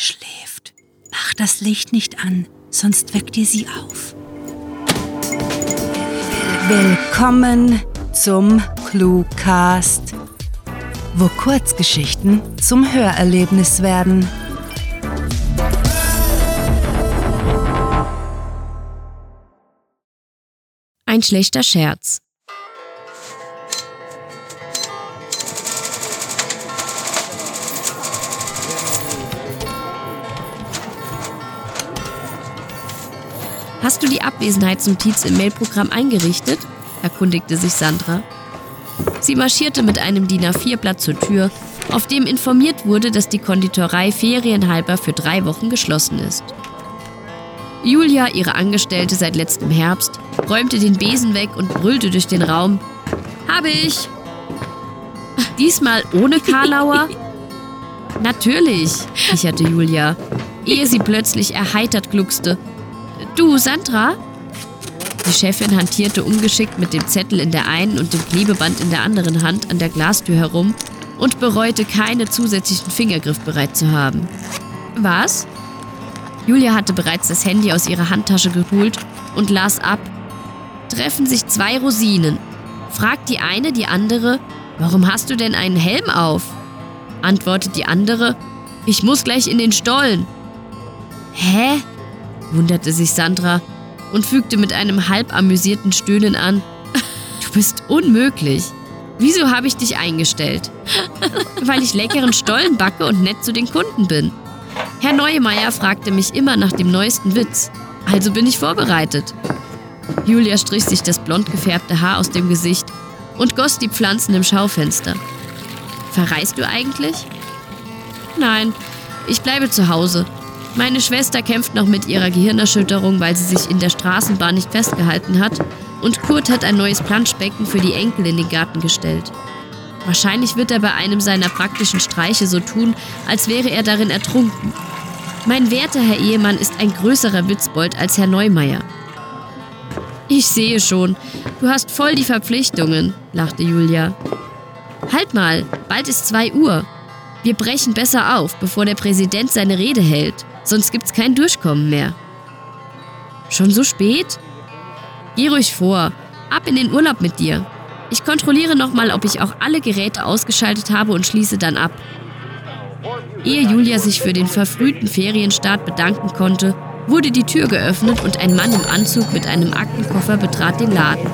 schläft. Mach das Licht nicht an, sonst weckt ihr sie auf. Willkommen zum Cluecast, wo Kurzgeschichten zum Hörerlebnis werden. Ein schlechter Scherz. Hast du die Abwesenheitsnotiz im Mailprogramm eingerichtet? erkundigte sich Sandra. Sie marschierte mit einem DIN A4-Blatt zur Tür, auf dem informiert wurde, dass die Konditorei ferienhalber für drei Wochen geschlossen ist. Julia, ihre Angestellte seit letztem Herbst, räumte den Besen weg und brüllte durch den Raum. Habe ich! Diesmal ohne Karlauer? Natürlich, kicherte Julia, ehe sie plötzlich erheitert gluckste. Du, Sandra? Die Chefin hantierte ungeschickt mit dem Zettel in der einen und dem Klebeband in der anderen Hand an der Glastür herum und bereute keine zusätzlichen Fingergriff bereit zu haben. Was? Julia hatte bereits das Handy aus ihrer Handtasche geholt und las ab. Treffen sich zwei Rosinen. Fragt die eine die andere, warum hast du denn einen Helm auf? Antwortet die andere, ich muss gleich in den Stollen. Hä? Wunderte sich Sandra und fügte mit einem halb amüsierten Stöhnen an. Du bist unmöglich. Wieso habe ich dich eingestellt? Weil ich leckeren Stollen backe und nett zu den Kunden bin. Herr Neumeier fragte mich immer nach dem neuesten Witz. Also bin ich vorbereitet. Julia strich sich das blond gefärbte Haar aus dem Gesicht und goss die Pflanzen im Schaufenster. Verreist du eigentlich? Nein, ich bleibe zu Hause. Meine Schwester kämpft noch mit ihrer Gehirnerschütterung, weil sie sich in der Straßenbahn nicht festgehalten hat. Und Kurt hat ein neues Planschbecken für die Enkel in den Garten gestellt. Wahrscheinlich wird er bei einem seiner praktischen Streiche so tun, als wäre er darin ertrunken. Mein werter Herr Ehemann ist ein größerer Witzbold als Herr Neumeier. Ich sehe schon, du hast voll die Verpflichtungen, lachte Julia. Halt mal, bald ist zwei Uhr. Wir brechen besser auf, bevor der Präsident seine Rede hält. Sonst gibt's kein Durchkommen mehr. Schon so spät? Geh ruhig vor. Ab in den Urlaub mit dir. Ich kontrolliere nochmal, ob ich auch alle Geräte ausgeschaltet habe und schließe dann ab. Ehe Julia sich für den verfrühten Ferienstart bedanken konnte, wurde die Tür geöffnet und ein Mann im Anzug mit einem Aktenkoffer betrat den Laden.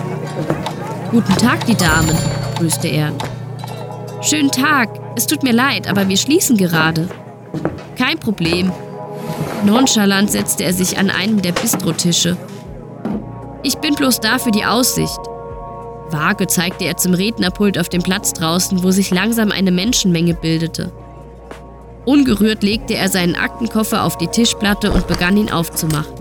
Guten Tag, die Damen, grüßte er. Schönen Tag, es tut mir leid, aber wir schließen gerade. Kein Problem, Nonchalant setzte er sich an einem der Bistrotische. Ich bin bloß da für die Aussicht. Vage zeigte er zum Rednerpult auf dem Platz draußen, wo sich langsam eine Menschenmenge bildete. Ungerührt legte er seinen Aktenkoffer auf die Tischplatte und begann ihn aufzumachen.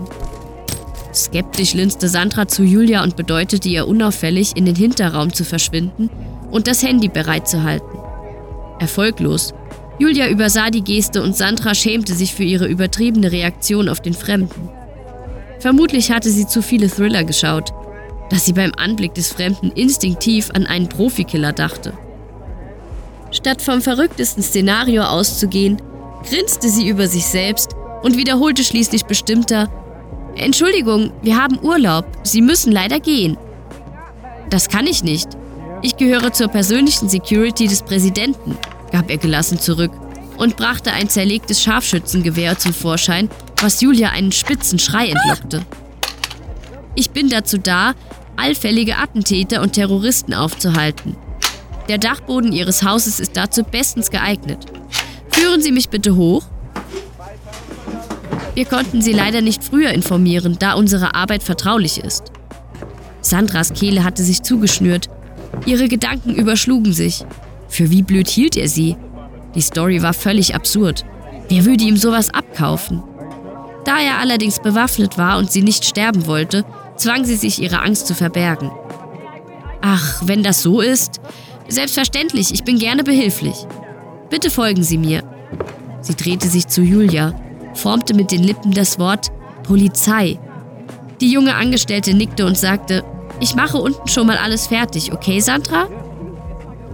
Skeptisch linste Sandra zu Julia und bedeutete ihr unauffällig, in den Hinterraum zu verschwinden und das Handy bereitzuhalten. Erfolglos Julia übersah die Geste und Sandra schämte sich für ihre übertriebene Reaktion auf den Fremden. Vermutlich hatte sie zu viele Thriller geschaut, dass sie beim Anblick des Fremden instinktiv an einen Profikiller dachte. Statt vom verrücktesten Szenario auszugehen, grinste sie über sich selbst und wiederholte schließlich bestimmter Entschuldigung, wir haben Urlaub, Sie müssen leider gehen. Das kann ich nicht. Ich gehöre zur persönlichen Security des Präsidenten gab er gelassen zurück und brachte ein zerlegtes Scharfschützengewehr zum Vorschein, was Julia einen spitzen Schrei entlockte. Ich bin dazu da, allfällige Attentäter und Terroristen aufzuhalten. Der Dachboden Ihres Hauses ist dazu bestens geeignet. Führen Sie mich bitte hoch. Wir konnten Sie leider nicht früher informieren, da unsere Arbeit vertraulich ist. Sandras Kehle hatte sich zugeschnürt. Ihre Gedanken überschlugen sich. Für wie blöd hielt er sie? Die Story war völlig absurd. Wer würde ihm sowas abkaufen? Da er allerdings bewaffnet war und sie nicht sterben wollte, zwang sie sich ihre Angst zu verbergen. Ach, wenn das so ist? Selbstverständlich, ich bin gerne behilflich. Bitte folgen Sie mir. Sie drehte sich zu Julia, formte mit den Lippen das Wort Polizei. Die junge Angestellte nickte und sagte, ich mache unten schon mal alles fertig, okay, Sandra?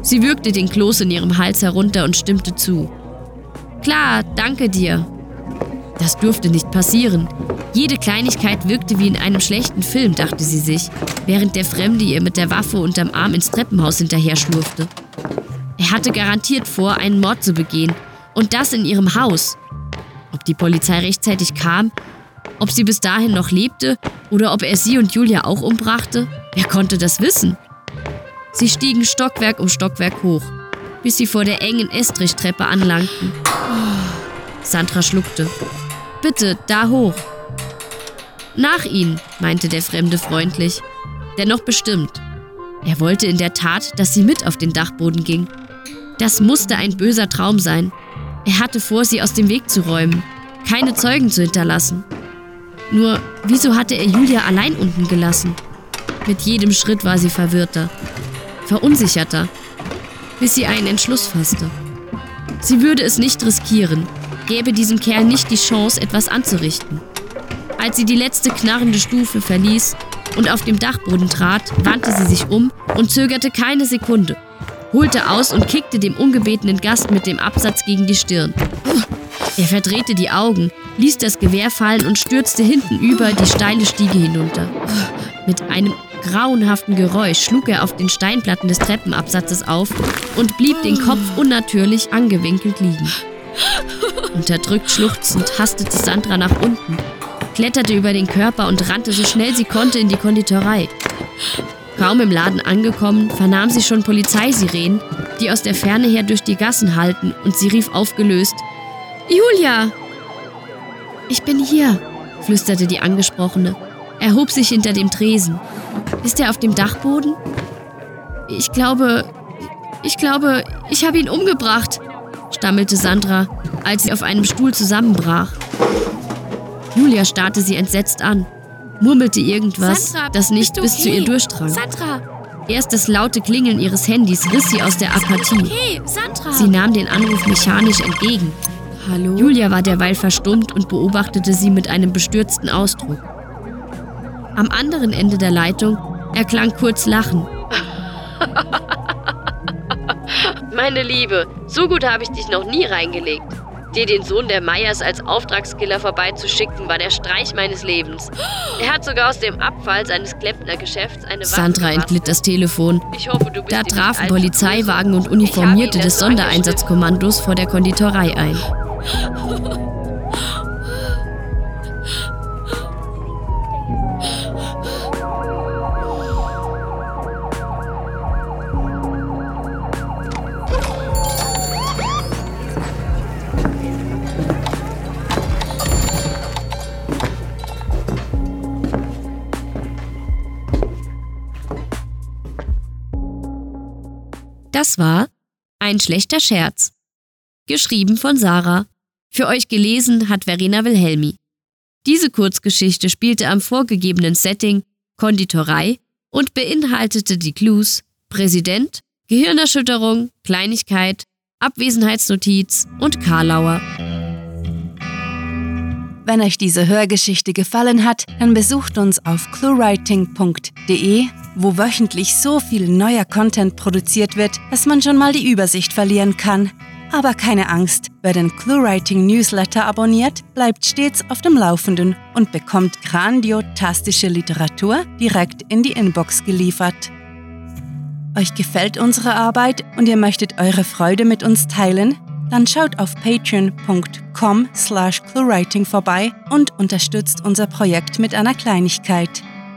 Sie würgte den Kloß in ihrem Hals herunter und stimmte zu. Klar, danke dir. Das durfte nicht passieren. Jede Kleinigkeit wirkte wie in einem schlechten Film, dachte sie sich, während der Fremde ihr mit der Waffe unterm Arm ins Treppenhaus hinterher schlurfte. Er hatte garantiert vor, einen Mord zu begehen. Und das in ihrem Haus. Ob die Polizei rechtzeitig kam, ob sie bis dahin noch lebte oder ob er sie und Julia auch umbrachte, wer konnte das wissen? Sie stiegen Stockwerk um Stockwerk hoch, bis sie vor der engen Estrich-Treppe anlangten. Sandra schluckte. Bitte, da hoch. Nach ihnen, meinte der Fremde freundlich. Dennoch bestimmt. Er wollte in der Tat, dass sie mit auf den Dachboden ging. Das musste ein böser Traum sein. Er hatte vor, sie aus dem Weg zu räumen, keine Zeugen zu hinterlassen. Nur, wieso hatte er Julia allein unten gelassen? Mit jedem Schritt war sie verwirrter, verunsicherter, bis sie einen Entschluss fasste. Sie würde es nicht riskieren, gäbe diesem Kerl nicht die Chance, etwas anzurichten. Als sie die letzte knarrende Stufe verließ und auf dem Dachboden trat, wandte sie sich um und zögerte keine Sekunde, holte aus und kickte dem ungebetenen Gast mit dem Absatz gegen die Stirn. Er verdrehte die Augen, ließ das Gewehr fallen und stürzte hinten über die steile Stiege hinunter. Mit einem grauenhaften Geräusch schlug er auf den Steinplatten des Treppenabsatzes auf und blieb den Kopf unnatürlich angewinkelt liegen. Unterdrückt schluchzend hastete Sandra nach unten, kletterte über den Körper und rannte so schnell sie konnte in die Konditorei. Kaum im Laden angekommen, vernahm sie schon Polizeisirenen, die aus der Ferne her durch die Gassen halten, und sie rief aufgelöst: Julia! Ich bin hier, flüsterte die Angesprochene, erhob sich hinter dem Tresen. Ist er auf dem Dachboden? Ich glaube, ich glaube, ich habe ihn umgebracht, stammelte Sandra, als sie auf einem Stuhl zusammenbrach. Julia starrte sie entsetzt an, murmelte irgendwas, Sandra, das nicht du bis zu okay? ihr durchdrang. Sandra! Erst das laute Klingeln ihres Handys riss sie aus der Apathie. Hey, Sandra! Sie nahm den Anruf mechanisch entgegen. Hallo? Julia war derweil verstummt und beobachtete sie mit einem bestürzten Ausdruck. Am anderen Ende der Leitung erklang kurz Lachen. Meine Liebe, so gut habe ich dich noch nie reingelegt. Dir den Sohn der Meyers als Auftragskiller vorbeizuschicken, war der Streich meines Lebens. Er hat sogar aus dem Abfall seines Klempnergeschäfts eine Waffe Sandra entglitt das Telefon. Ich hoffe, Da trafen Polizeiwagen und Uniformierte des. Sondereinsatzkommandos vor der Konditorei ein. Das war Ein schlechter Scherz. Geschrieben von Sarah. Für euch gelesen hat Verena Wilhelmi. Diese Kurzgeschichte spielte am vorgegebenen Setting Konditorei und beinhaltete die Clues Präsident, Gehirnerschütterung, Kleinigkeit, Abwesenheitsnotiz und Karlauer. Wenn euch diese Hörgeschichte gefallen hat, dann besucht uns auf cluewriting.de, wo wöchentlich so viel neuer Content produziert wird, dass man schon mal die Übersicht verlieren kann. Aber keine Angst, wer den ClueWriting Newsletter abonniert, bleibt stets auf dem Laufenden und bekommt grandiotastische Literatur direkt in die Inbox geliefert. Euch gefällt unsere Arbeit und ihr möchtet eure Freude mit uns teilen? Dann schaut auf patreon.com slash cluewriting vorbei und unterstützt unser Projekt mit einer Kleinigkeit.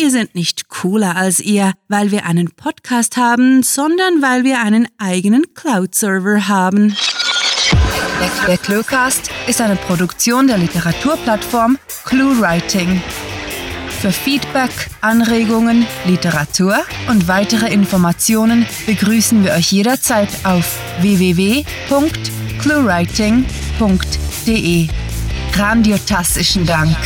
Wir sind nicht cooler als ihr, weil wir einen Podcast haben, sondern weil wir einen eigenen Cloud-Server haben. Der Cluecast ist eine Produktion der Literaturplattform ClueWriting. Für Feedback, Anregungen, Literatur und weitere Informationen begrüßen wir euch jederzeit auf www.cluewriting.de. Grandiotastischen Dank.